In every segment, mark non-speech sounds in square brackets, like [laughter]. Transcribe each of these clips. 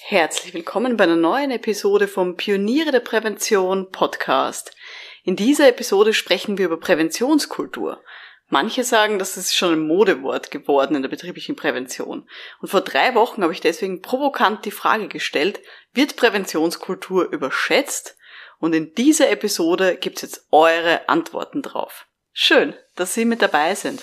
Herzlich willkommen bei einer neuen Episode vom Pioniere der Prävention Podcast. In dieser Episode sprechen wir über Präventionskultur. Manche sagen, das ist schon ein Modewort geworden in der betrieblichen Prävention. Und vor drei Wochen habe ich deswegen provokant die Frage gestellt, wird Präventionskultur überschätzt? Und in dieser Episode gibt's jetzt eure Antworten drauf. Schön, dass Sie mit dabei sind.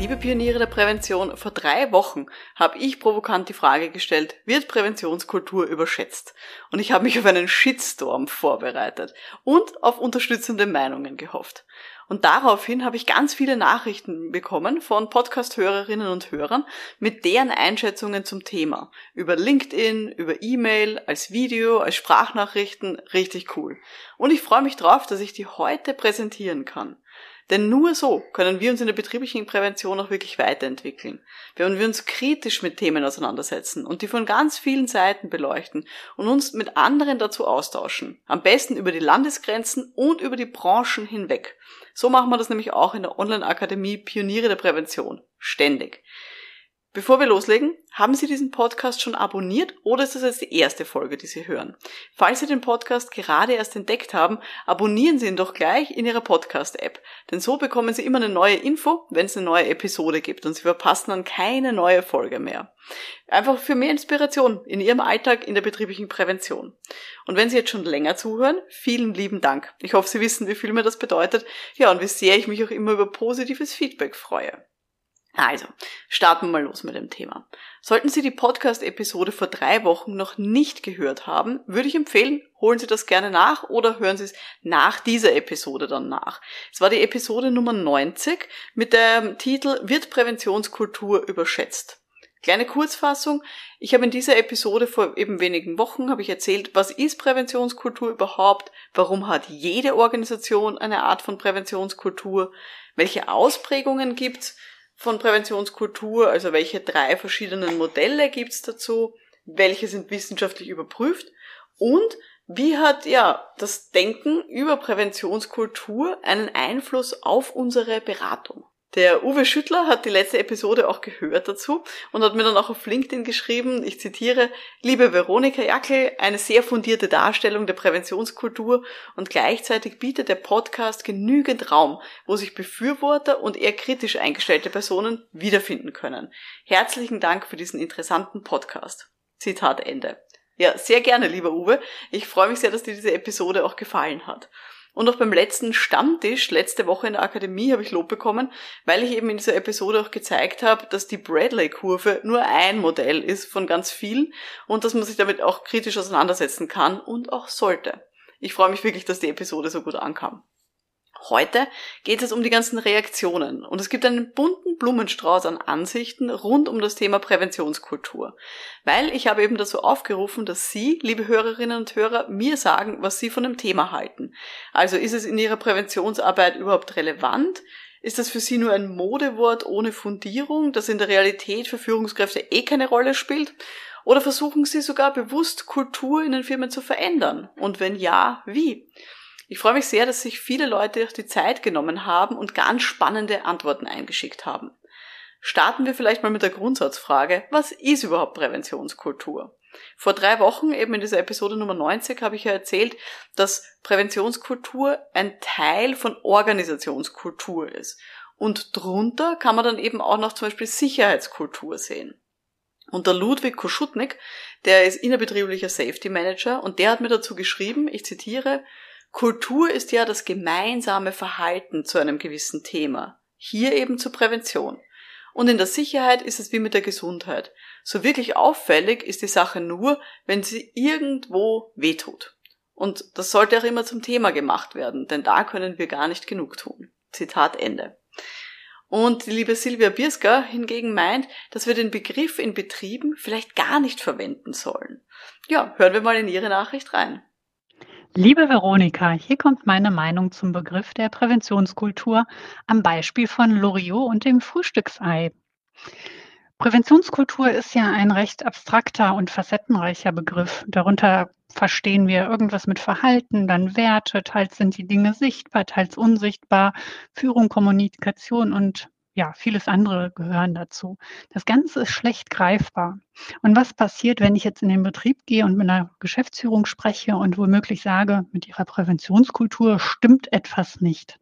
Liebe Pioniere der Prävention, vor drei Wochen habe ich provokant die Frage gestellt, wird Präventionskultur überschätzt? Und ich habe mich auf einen Shitstorm vorbereitet und auf unterstützende Meinungen gehofft. Und daraufhin habe ich ganz viele Nachrichten bekommen von Podcast-Hörerinnen und Hörern mit deren Einschätzungen zum Thema. Über LinkedIn, über E-Mail, als Video, als Sprachnachrichten. Richtig cool. Und ich freue mich drauf, dass ich die heute präsentieren kann. Denn nur so können wir uns in der betrieblichen Prävention auch wirklich weiterentwickeln. Wenn wir uns kritisch mit Themen auseinandersetzen und die von ganz vielen Seiten beleuchten und uns mit anderen dazu austauschen. Am besten über die Landesgrenzen und über die Branchen hinweg. So machen wir das nämlich auch in der Online-Akademie Pioniere der Prävention. Ständig. Bevor wir loslegen, haben Sie diesen Podcast schon abonniert oder ist das jetzt die erste Folge, die Sie hören? Falls Sie den Podcast gerade erst entdeckt haben, abonnieren Sie ihn doch gleich in Ihrer Podcast-App, denn so bekommen Sie immer eine neue Info, wenn es eine neue Episode gibt und Sie verpassen dann keine neue Folge mehr. Einfach für mehr Inspiration in Ihrem Alltag in der betrieblichen Prävention. Und wenn Sie jetzt schon länger zuhören, vielen lieben Dank. Ich hoffe, Sie wissen, wie viel mir das bedeutet. Ja, und wie sehr ich mich auch immer über positives Feedback freue. Also, starten wir mal los mit dem Thema. Sollten Sie die Podcast-Episode vor drei Wochen noch nicht gehört haben, würde ich empfehlen, holen Sie das gerne nach oder hören Sie es nach dieser Episode dann nach. Es war die Episode Nummer 90 mit dem Titel Wird Präventionskultur überschätzt? Kleine Kurzfassung. Ich habe in dieser Episode vor eben wenigen Wochen habe ich erzählt, was ist Präventionskultur überhaupt? Warum hat jede Organisation eine Art von Präventionskultur? Welche Ausprägungen gibt's? Von Präventionskultur, also welche drei verschiedenen Modelle gibt's dazu, welche sind wissenschaftlich überprüft und wie hat ja das Denken über Präventionskultur einen Einfluss auf unsere Beratung? Der Uwe Schüttler hat die letzte Episode auch gehört dazu und hat mir dann auch auf LinkedIn geschrieben, ich zitiere, liebe Veronika Jackel, eine sehr fundierte Darstellung der Präventionskultur und gleichzeitig bietet der Podcast genügend Raum, wo sich Befürworter und eher kritisch eingestellte Personen wiederfinden können. Herzlichen Dank für diesen interessanten Podcast. Zitat Ende. Ja, sehr gerne, lieber Uwe. Ich freue mich sehr, dass dir diese Episode auch gefallen hat. Und auch beim letzten Stammtisch letzte Woche in der Akademie habe ich Lob bekommen, weil ich eben in dieser Episode auch gezeigt habe, dass die Bradley-Kurve nur ein Modell ist von ganz vielen und dass man sich damit auch kritisch auseinandersetzen kann und auch sollte. Ich freue mich wirklich, dass die Episode so gut ankam. Heute geht es um die ganzen Reaktionen und es gibt einen bunten Blumenstrauß an Ansichten rund um das Thema Präventionskultur. Weil ich habe eben dazu aufgerufen, dass Sie, liebe Hörerinnen und Hörer, mir sagen, was Sie von dem Thema halten. Also ist es in Ihrer Präventionsarbeit überhaupt relevant? Ist das für Sie nur ein Modewort ohne Fundierung, das in der Realität für Führungskräfte eh keine Rolle spielt? Oder versuchen Sie sogar bewusst Kultur in den Firmen zu verändern? Und wenn ja, wie? Ich freue mich sehr, dass sich viele Leute die Zeit genommen haben und ganz spannende Antworten eingeschickt haben. Starten wir vielleicht mal mit der Grundsatzfrage, was ist überhaupt Präventionskultur? Vor drei Wochen, eben in dieser Episode Nummer 90, habe ich ja erzählt, dass Präventionskultur ein Teil von Organisationskultur ist. Und drunter kann man dann eben auch noch zum Beispiel Sicherheitskultur sehen. Und der Ludwig Koschutnik, der ist innerbetrieblicher Safety Manager und der hat mir dazu geschrieben, ich zitiere, Kultur ist ja das gemeinsame Verhalten zu einem gewissen Thema. Hier eben zur Prävention. Und in der Sicherheit ist es wie mit der Gesundheit. So wirklich auffällig ist die Sache nur, wenn sie irgendwo wehtut. Und das sollte auch immer zum Thema gemacht werden, denn da können wir gar nicht genug tun. Zitat Ende. Und die liebe Silvia Bierska hingegen meint, dass wir den Begriff in Betrieben vielleicht gar nicht verwenden sollen. Ja, hören wir mal in ihre Nachricht rein. Liebe Veronika, hier kommt meine Meinung zum Begriff der Präventionskultur am Beispiel von Loriot und dem Frühstücksei. Präventionskultur ist ja ein recht abstrakter und facettenreicher Begriff. Darunter verstehen wir irgendwas mit Verhalten, dann Werte, teils sind die Dinge sichtbar, teils unsichtbar, Führung, Kommunikation und ja, vieles andere gehören dazu. Das Ganze ist schlecht greifbar. Und was passiert, wenn ich jetzt in den Betrieb gehe und mit einer Geschäftsführung spreche und womöglich sage, mit ihrer Präventionskultur stimmt etwas nicht?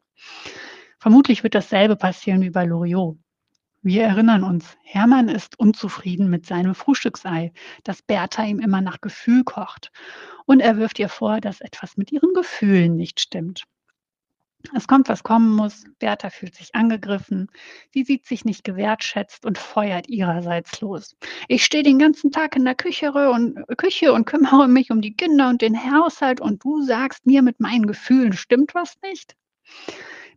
Vermutlich wird dasselbe passieren wie bei Loriot. Wir erinnern uns, Hermann ist unzufrieden mit seinem Frühstücksei, das Bertha ihm immer nach Gefühl kocht. Und er wirft ihr vor, dass etwas mit ihren Gefühlen nicht stimmt. Es kommt, was kommen muss. Bertha fühlt sich angegriffen. Sie sieht sich nicht gewertschätzt und feuert ihrerseits los. Ich stehe den ganzen Tag in der Küche und, Küche und kümmere mich um die Kinder und den Haushalt und du sagst mir mit meinen Gefühlen, stimmt was nicht?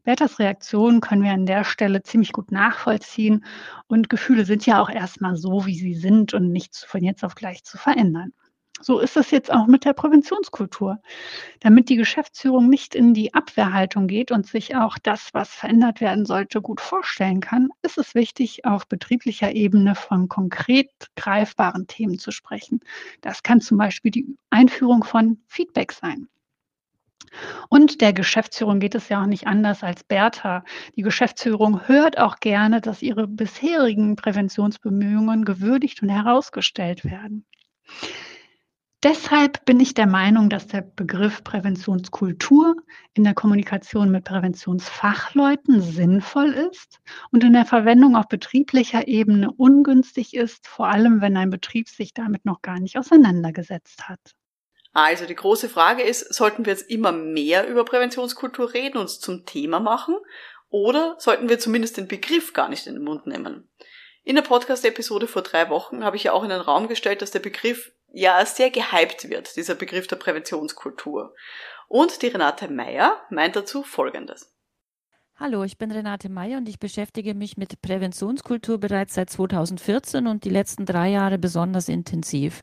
Berthas Reaktion können wir an der Stelle ziemlich gut nachvollziehen und Gefühle sind ja auch erstmal so, wie sie sind und nicht von jetzt auf gleich zu verändern. So ist es jetzt auch mit der Präventionskultur. Damit die Geschäftsführung nicht in die Abwehrhaltung geht und sich auch das, was verändert werden sollte, gut vorstellen kann, ist es wichtig, auf betrieblicher Ebene von konkret greifbaren Themen zu sprechen. Das kann zum Beispiel die Einführung von Feedback sein. Und der Geschäftsführung geht es ja auch nicht anders als Bertha. Die Geschäftsführung hört auch gerne, dass ihre bisherigen Präventionsbemühungen gewürdigt und herausgestellt werden. Deshalb bin ich der Meinung, dass der Begriff Präventionskultur in der Kommunikation mit Präventionsfachleuten sinnvoll ist und in der Verwendung auf betrieblicher Ebene ungünstig ist, vor allem wenn ein Betrieb sich damit noch gar nicht auseinandergesetzt hat. Also die große Frage ist, sollten wir jetzt immer mehr über Präventionskultur reden, und uns zum Thema machen, oder sollten wir zumindest den Begriff gar nicht in den Mund nehmen? In der Podcast-Episode vor drei Wochen habe ich ja auch in den Raum gestellt, dass der Begriff ja sehr gehypt wird, dieser Begriff der Präventionskultur. Und die Renate Meyer meint dazu Folgendes. Hallo, ich bin Renate Meyer und ich beschäftige mich mit Präventionskultur bereits seit 2014 und die letzten drei Jahre besonders intensiv.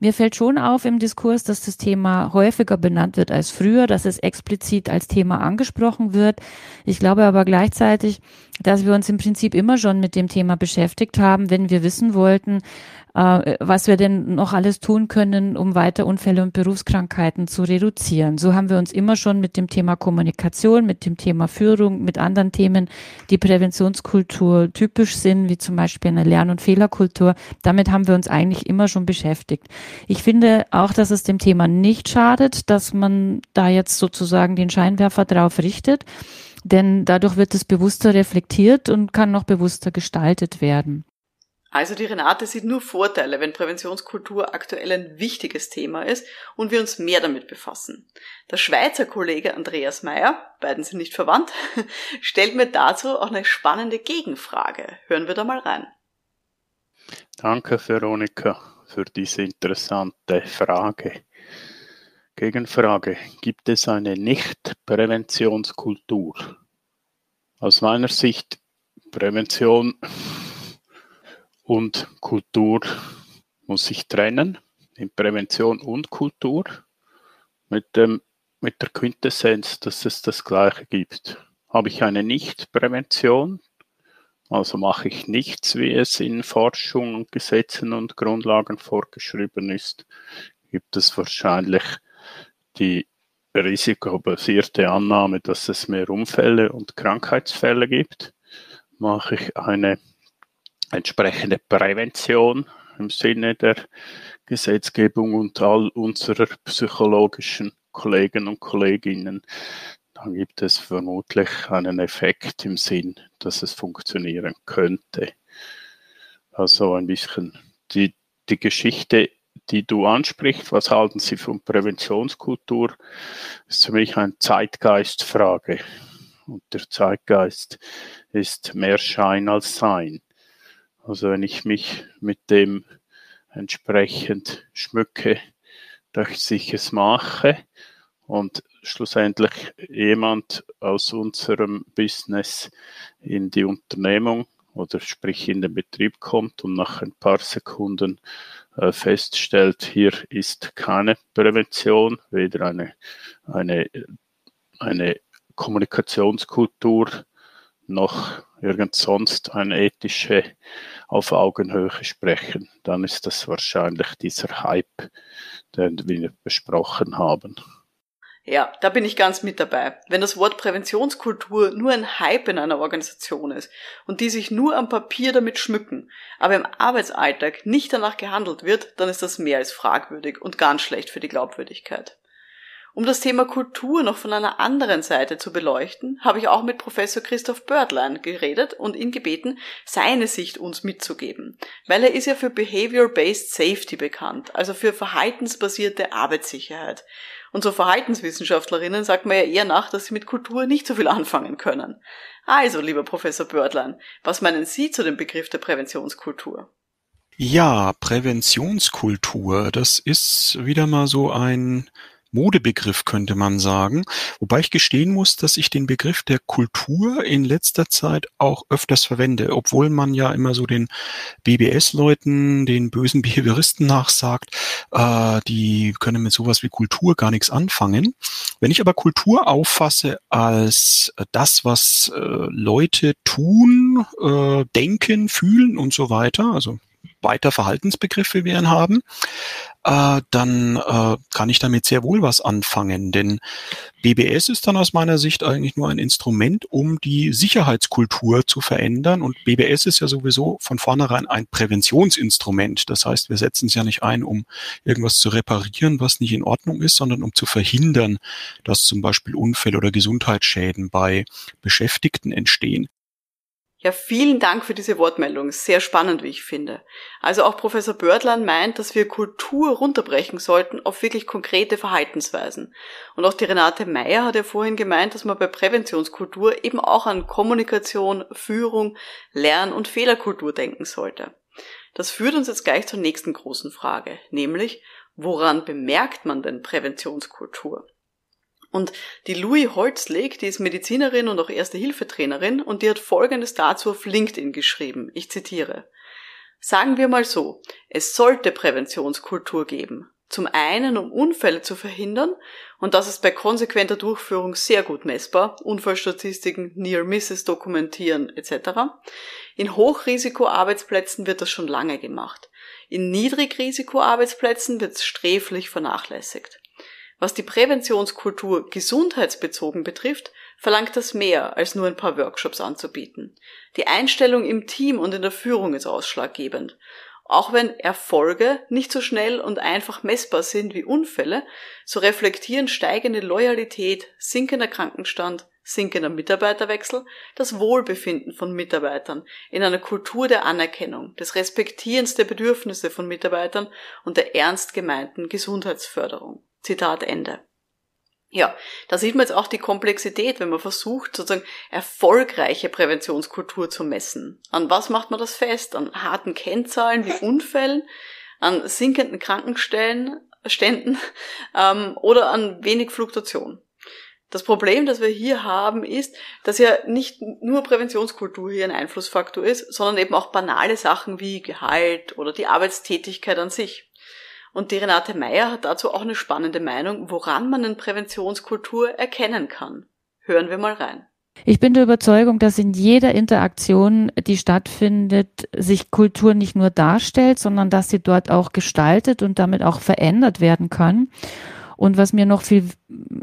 Mir fällt schon auf im Diskurs, dass das Thema häufiger benannt wird als früher, dass es explizit als Thema angesprochen wird. Ich glaube aber gleichzeitig, dass wir uns im Prinzip immer schon mit dem Thema beschäftigt haben, wenn wir wissen wollten, äh, was wir denn noch alles tun können, um weiter Unfälle und Berufskrankheiten zu reduzieren. So haben wir uns immer schon mit dem Thema Kommunikation, mit dem Thema Führung, mit anderen Themen, die Präventionskultur typisch sind, wie zum Beispiel eine Lern- und Fehlerkultur, damit haben wir uns eigentlich immer schon beschäftigt. Ich finde auch, dass es dem Thema nicht schadet, dass man da jetzt sozusagen den Scheinwerfer drauf richtet, denn dadurch wird es bewusster reflektiert und kann noch bewusster gestaltet werden. Also die Renate sieht nur Vorteile, wenn Präventionskultur aktuell ein wichtiges Thema ist und wir uns mehr damit befassen. Der Schweizer Kollege Andreas Meyer, beiden sind nicht verwandt, [laughs] stellt mir dazu auch eine spannende Gegenfrage. Hören wir da mal rein. Danke, Veronika, für diese interessante Frage. Gegenfrage. Gibt es eine Nicht-Präventionskultur? Aus meiner Sicht Prävention und Kultur muss sich trennen, in Prävention und Kultur, mit, dem, mit der Quintessenz, dass es das Gleiche gibt. Habe ich eine Nicht-Prävention, also mache ich nichts, wie es in Forschung und Gesetzen und Grundlagen vorgeschrieben ist, gibt es wahrscheinlich die risikobasierte Annahme, dass es mehr Unfälle und Krankheitsfälle gibt. Mache ich eine entsprechende Prävention im Sinne der Gesetzgebung und all unserer psychologischen Kollegen und Kolleginnen, dann gibt es vermutlich einen Effekt im Sinn, dass es funktionieren könnte. Also ein bisschen die, die Geschichte, die du ansprichst, was halten Sie von Präventionskultur, ist für mich eine Zeitgeistfrage. Und der Zeitgeist ist mehr Schein als Sein. Also wenn ich mich mit dem entsprechend schmücke, dass ich es mache und schlussendlich jemand aus unserem Business in die Unternehmung oder sprich in den Betrieb kommt und nach ein paar Sekunden äh, feststellt, hier ist keine Prävention, weder eine, eine, eine Kommunikationskultur noch irgend sonst eine ethische auf Augenhöhe sprechen, dann ist das wahrscheinlich dieser Hype, den wir besprochen haben. Ja, da bin ich ganz mit dabei. Wenn das Wort Präventionskultur nur ein Hype in einer Organisation ist und die sich nur am Papier damit schmücken, aber im Arbeitsalltag nicht danach gehandelt wird, dann ist das mehr als fragwürdig und ganz schlecht für die Glaubwürdigkeit. Um das Thema Kultur noch von einer anderen Seite zu beleuchten, habe ich auch mit Professor Christoph Bördlein geredet und ihn gebeten, seine Sicht uns mitzugeben, weil er ist ja für Behavior-Based Safety bekannt, also für verhaltensbasierte Arbeitssicherheit. Und so Verhaltenswissenschaftlerinnen sagt man ja eher nach, dass sie mit Kultur nicht so viel anfangen können. Also, lieber Professor Bördlein, was meinen Sie zu dem Begriff der Präventionskultur? Ja, Präventionskultur, das ist wieder mal so ein Modebegriff, könnte man sagen. Wobei ich gestehen muss, dass ich den Begriff der Kultur in letzter Zeit auch öfters verwende, obwohl man ja immer so den BBS-Leuten, den bösen Behavioristen nachsagt, äh, die können mit sowas wie Kultur gar nichts anfangen. Wenn ich aber Kultur auffasse als das, was äh, Leute tun, äh, denken, fühlen und so weiter, also weiter Verhaltensbegriffe wir haben, äh, dann äh, kann ich damit sehr wohl was anfangen. Denn BBS ist dann aus meiner Sicht eigentlich nur ein Instrument, um die Sicherheitskultur zu verändern. Und BBS ist ja sowieso von vornherein ein Präventionsinstrument. Das heißt, wir setzen es ja nicht ein, um irgendwas zu reparieren, was nicht in Ordnung ist, sondern um zu verhindern, dass zum Beispiel Unfälle oder Gesundheitsschäden bei Beschäftigten entstehen. Ja, vielen Dank für diese Wortmeldung. Sehr spannend, wie ich finde. Also auch Professor Bördlein meint, dass wir Kultur runterbrechen sollten auf wirklich konkrete Verhaltensweisen. Und auch die Renate Meyer hat ja vorhin gemeint, dass man bei Präventionskultur eben auch an Kommunikation, Führung, Lern- und Fehlerkultur denken sollte. Das führt uns jetzt gleich zur nächsten großen Frage, nämlich, woran bemerkt man denn Präventionskultur? Und die Louis Holzleg, die ist Medizinerin und auch Erste-Hilfe-Trainerin und die hat Folgendes dazu auf LinkedIn geschrieben. Ich zitiere. Sagen wir mal so, es sollte Präventionskultur geben. Zum einen, um Unfälle zu verhindern, und das ist bei konsequenter Durchführung sehr gut messbar, Unfallstatistiken, Near Misses dokumentieren etc. In Hochrisikoarbeitsplätzen wird das schon lange gemacht. In Niedrigrisikoarbeitsplätzen wird es sträflich vernachlässigt. Was die Präventionskultur gesundheitsbezogen betrifft, verlangt das mehr, als nur ein paar Workshops anzubieten. Die Einstellung im Team und in der Führung ist ausschlaggebend. Auch wenn Erfolge nicht so schnell und einfach messbar sind wie Unfälle, so reflektieren steigende Loyalität, sinkender Krankenstand, sinkender Mitarbeiterwechsel das Wohlbefinden von Mitarbeitern in einer Kultur der Anerkennung, des Respektierens der Bedürfnisse von Mitarbeitern und der ernst gemeinten Gesundheitsförderung. Zitat Ende. Ja, da sieht man jetzt auch die Komplexität, wenn man versucht, sozusagen erfolgreiche Präventionskultur zu messen. An was macht man das fest? An harten Kennzahlen wie [laughs] Unfällen, an sinkenden Krankenstellen, Ständen ähm, oder an wenig Fluktuation. Das Problem, das wir hier haben, ist, dass ja nicht nur Präventionskultur hier ein Einflussfaktor ist, sondern eben auch banale Sachen wie Gehalt oder die Arbeitstätigkeit an sich. Und die Renate Meyer hat dazu auch eine spannende Meinung, woran man eine Präventionskultur erkennen kann. Hören wir mal rein. Ich bin der Überzeugung, dass in jeder Interaktion, die stattfindet, sich Kultur nicht nur darstellt, sondern dass sie dort auch gestaltet und damit auch verändert werden kann. Und was mir noch viel,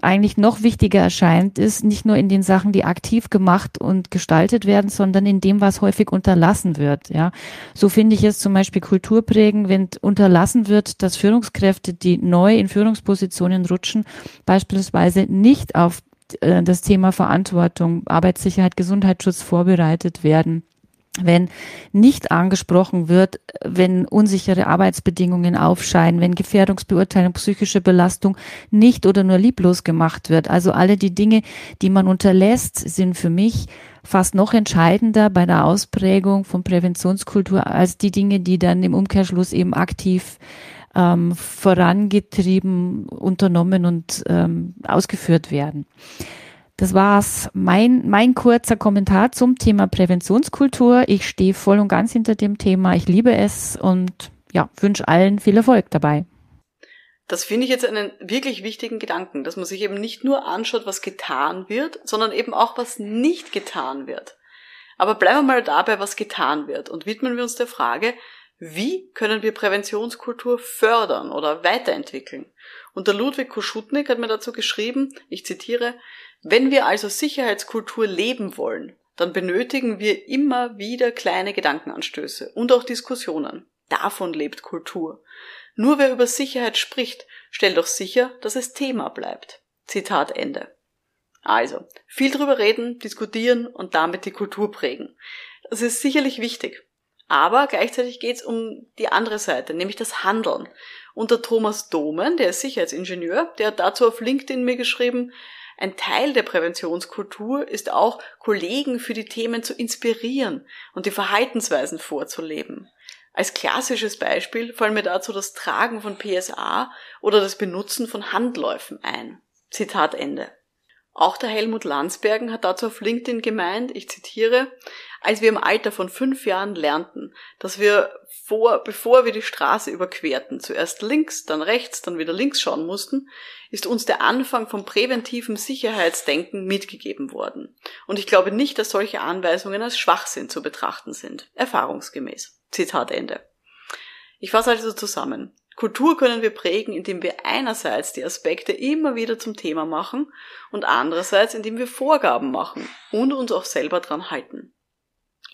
eigentlich noch wichtiger erscheint, ist nicht nur in den Sachen, die aktiv gemacht und gestaltet werden, sondern in dem, was häufig unterlassen wird. Ja, so finde ich es zum Beispiel kulturprägend, wenn unterlassen wird, dass Führungskräfte, die neu in Führungspositionen rutschen, beispielsweise nicht auf äh, das Thema Verantwortung, Arbeitssicherheit, Gesundheitsschutz vorbereitet werden wenn nicht angesprochen wird, wenn unsichere Arbeitsbedingungen aufscheinen, wenn Gefährdungsbeurteilung, psychische Belastung nicht oder nur lieblos gemacht wird. Also alle die Dinge, die man unterlässt, sind für mich fast noch entscheidender bei der Ausprägung von Präventionskultur als die Dinge, die dann im Umkehrschluss eben aktiv ähm, vorangetrieben, unternommen und ähm, ausgeführt werden. Das war's. Mein, mein kurzer Kommentar zum Thema Präventionskultur. Ich stehe voll und ganz hinter dem Thema. Ich liebe es und ja, wünsche allen viel Erfolg dabei. Das finde ich jetzt einen wirklich wichtigen Gedanken, dass man sich eben nicht nur anschaut, was getan wird, sondern eben auch, was nicht getan wird. Aber bleiben wir mal dabei, was getan wird und widmen wir uns der Frage, wie können wir Präventionskultur fördern oder weiterentwickeln? Und der Ludwig Koschutnik hat mir dazu geschrieben, ich zitiere, wenn wir also Sicherheitskultur leben wollen, dann benötigen wir immer wieder kleine Gedankenanstöße und auch Diskussionen. Davon lebt Kultur. Nur wer über Sicherheit spricht, stellt doch sicher, dass es Thema bleibt. Zitat Ende. Also, viel drüber reden, diskutieren und damit die Kultur prägen. Das ist sicherlich wichtig. Aber gleichzeitig geht es um die andere Seite, nämlich das Handeln. Und der Thomas Domen, der ist Sicherheitsingenieur, der hat dazu auf LinkedIn mir geschrieben, ein Teil der Präventionskultur ist auch, Kollegen für die Themen zu inspirieren und die Verhaltensweisen vorzuleben. Als klassisches Beispiel fallen mir dazu das Tragen von PSA oder das Benutzen von Handläufen ein. Zitat Ende. Auch der Helmut Landsbergen hat dazu auf LinkedIn gemeint, ich zitiere, als wir im Alter von fünf Jahren lernten, dass wir vor, bevor wir die Straße überquerten, zuerst links, dann rechts, dann wieder links schauen mussten, ist uns der Anfang vom präventiven Sicherheitsdenken mitgegeben worden. Und ich glaube nicht, dass solche Anweisungen als Schwachsinn zu betrachten sind. Erfahrungsgemäß. Zitat Ende. Ich fasse also zusammen. Kultur können wir prägen, indem wir einerseits die Aspekte immer wieder zum Thema machen und andererseits, indem wir Vorgaben machen und uns auch selber dran halten.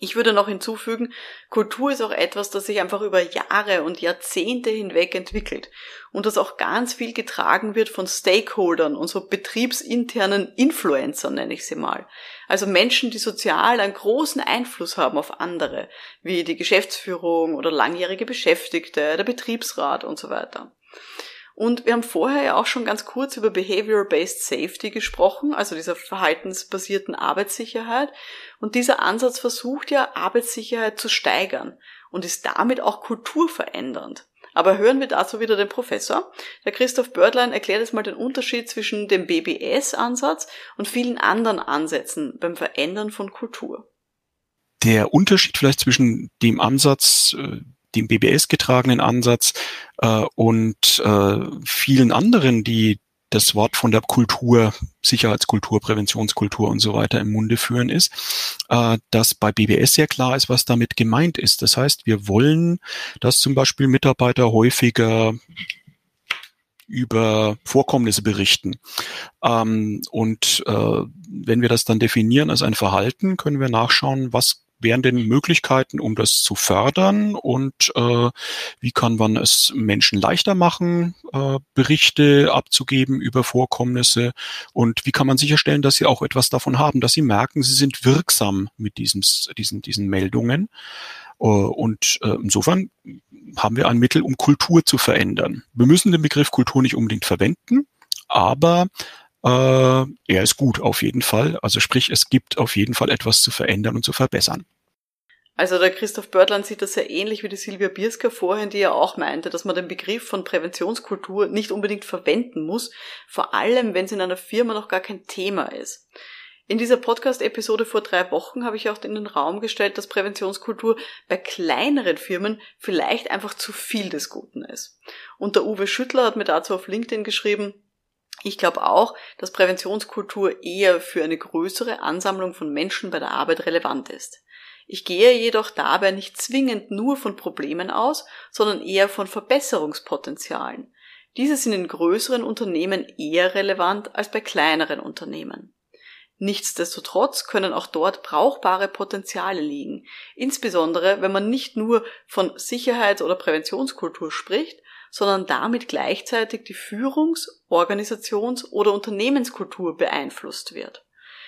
Ich würde noch hinzufügen, Kultur ist auch etwas, das sich einfach über Jahre und Jahrzehnte hinweg entwickelt und das auch ganz viel getragen wird von Stakeholdern und so betriebsinternen Influencern, nenne ich sie mal. Also Menschen, die sozial einen großen Einfluss haben auf andere, wie die Geschäftsführung oder langjährige Beschäftigte, der Betriebsrat und so weiter. Und wir haben vorher ja auch schon ganz kurz über Behavioral-Based Safety gesprochen, also dieser verhaltensbasierten Arbeitssicherheit. Und dieser Ansatz versucht ja, Arbeitssicherheit zu steigern und ist damit auch kulturverändernd. Aber hören wir dazu wieder den Professor. Der Christoph Bördlein erklärt jetzt mal den Unterschied zwischen dem BBS-Ansatz und vielen anderen Ansätzen beim Verändern von Kultur. Der Unterschied vielleicht zwischen dem Ansatz, äh, dem BBS getragenen Ansatz äh, und äh, vielen anderen, die das Wort von der Kultur, Sicherheitskultur, Präventionskultur und so weiter im Munde führen, ist, äh, dass bei BBS sehr klar ist, was damit gemeint ist. Das heißt, wir wollen, dass zum Beispiel Mitarbeiter häufiger über Vorkommnisse berichten. Ähm, und äh, wenn wir das dann definieren als ein Verhalten, können wir nachschauen, was wären denn Möglichkeiten, um das zu fördern und äh, wie kann man es Menschen leichter machen, äh, Berichte abzugeben über Vorkommnisse und wie kann man sicherstellen, dass sie auch etwas davon haben, dass sie merken, sie sind wirksam mit diesen, diesen, diesen Meldungen. Äh, und äh, insofern haben wir ein Mittel, um Kultur zu verändern. Wir müssen den Begriff Kultur nicht unbedingt verwenden, aber äh, er ist gut auf jeden Fall. Also sprich, es gibt auf jeden Fall etwas zu verändern und zu verbessern. Also der Christoph Börtland sieht das sehr ähnlich wie die Silvia Bierska vorhin, die ja auch meinte, dass man den Begriff von Präventionskultur nicht unbedingt verwenden muss, vor allem wenn es in einer Firma noch gar kein Thema ist. In dieser Podcast-Episode vor drei Wochen habe ich auch in den Raum gestellt, dass Präventionskultur bei kleineren Firmen vielleicht einfach zu viel des Guten ist. Und der Uwe Schüttler hat mir dazu auf LinkedIn geschrieben, ich glaube auch, dass Präventionskultur eher für eine größere Ansammlung von Menschen bei der Arbeit relevant ist. Ich gehe jedoch dabei nicht zwingend nur von Problemen aus, sondern eher von Verbesserungspotenzialen. Diese sind in größeren Unternehmen eher relevant als bei kleineren Unternehmen. Nichtsdestotrotz können auch dort brauchbare Potenziale liegen, insbesondere wenn man nicht nur von Sicherheits- oder Präventionskultur spricht, sondern damit gleichzeitig die Führungs-, Organisations- oder Unternehmenskultur beeinflusst wird.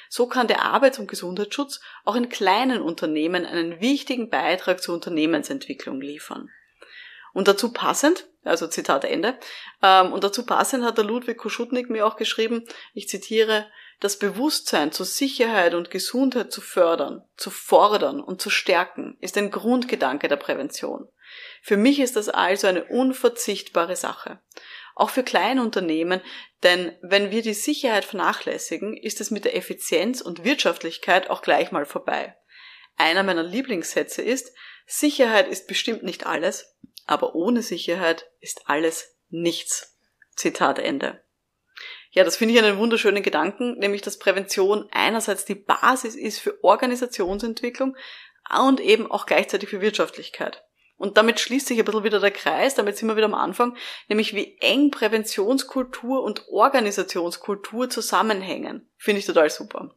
So kann der Arbeits- und Gesundheitsschutz auch in kleinen Unternehmen einen wichtigen Beitrag zur Unternehmensentwicklung liefern. Und dazu passend, also Zitat Ende, ähm, und dazu passend hat der Ludwig Koschutnik mir auch geschrieben, ich zitiere, das Bewusstsein zur Sicherheit und Gesundheit zu fördern, zu fordern und zu stärken, ist ein Grundgedanke der Prävention. Für mich ist das also eine unverzichtbare Sache auch für Kleinunternehmen, denn wenn wir die Sicherheit vernachlässigen, ist es mit der Effizienz und Wirtschaftlichkeit auch gleich mal vorbei. Einer meiner Lieblingssätze ist, Sicherheit ist bestimmt nicht alles, aber ohne Sicherheit ist alles nichts. Zitat Ende. Ja, das finde ich einen wunderschönen Gedanken, nämlich dass Prävention einerseits die Basis ist für Organisationsentwicklung und eben auch gleichzeitig für Wirtschaftlichkeit. Und damit schließt sich ein bisschen wieder der Kreis, damit sind wir wieder am Anfang, nämlich wie eng Präventionskultur und Organisationskultur zusammenhängen. Finde ich total super.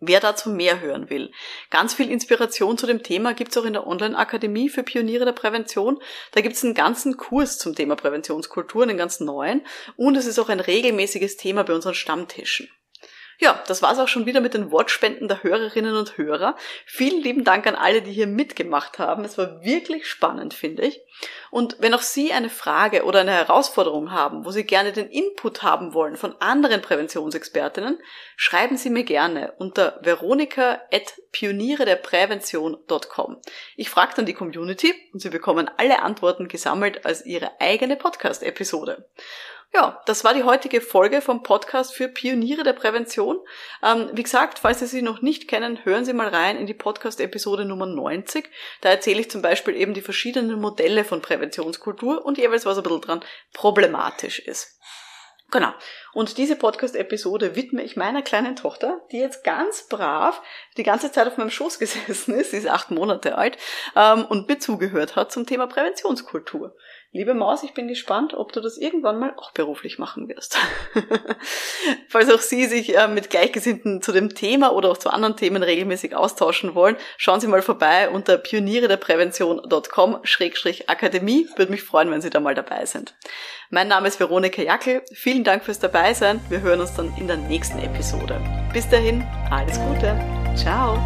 Wer dazu mehr hören will. Ganz viel Inspiration zu dem Thema gibt's auch in der Online-Akademie für Pioniere der Prävention. Da gibt's einen ganzen Kurs zum Thema Präventionskultur, einen ganz neuen. Und es ist auch ein regelmäßiges Thema bei unseren Stammtischen. Ja, das war's auch schon wieder mit den Wortspenden der Hörerinnen und Hörer. Vielen lieben Dank an alle, die hier mitgemacht haben. Es war wirklich spannend, finde ich. Und wenn auch Sie eine Frage oder eine Herausforderung haben, wo Sie gerne den Input haben wollen von anderen Präventionsexpertinnen, schreiben Sie mir gerne unter veronika.pionierederprävention.com. Ich frage dann die Community und Sie bekommen alle Antworten gesammelt als Ihre eigene Podcast-Episode. Ja, das war die heutige Folge vom Podcast für Pioniere der Prävention. Ähm, wie gesagt, falls Sie sie noch nicht kennen, hören Sie mal rein in die Podcast-Episode Nummer 90. Da erzähle ich zum Beispiel eben die verschiedenen Modelle von Präventionskultur und jeweils was ein bisschen dran problematisch ist. Genau. Und diese Podcast-Episode widme ich meiner kleinen Tochter, die jetzt ganz brav die ganze Zeit auf meinem Schoß gesessen ist, sie ist acht Monate alt, ähm, und mir zugehört hat zum Thema Präventionskultur. Liebe Maus, ich bin gespannt, ob du das irgendwann mal auch beruflich machen wirst. [laughs] Falls auch Sie sich äh, mit Gleichgesinnten zu dem Thema oder auch zu anderen Themen regelmäßig austauschen wollen, schauen Sie mal vorbei unter pionierederprävention.com-akademie. Würde mich freuen, wenn Sie da mal dabei sind. Mein Name ist Veronika Jackel. Vielen Dank fürs Dabeisein. Wir hören uns dann in der nächsten Episode. Bis dahin, alles Gute. Ciao.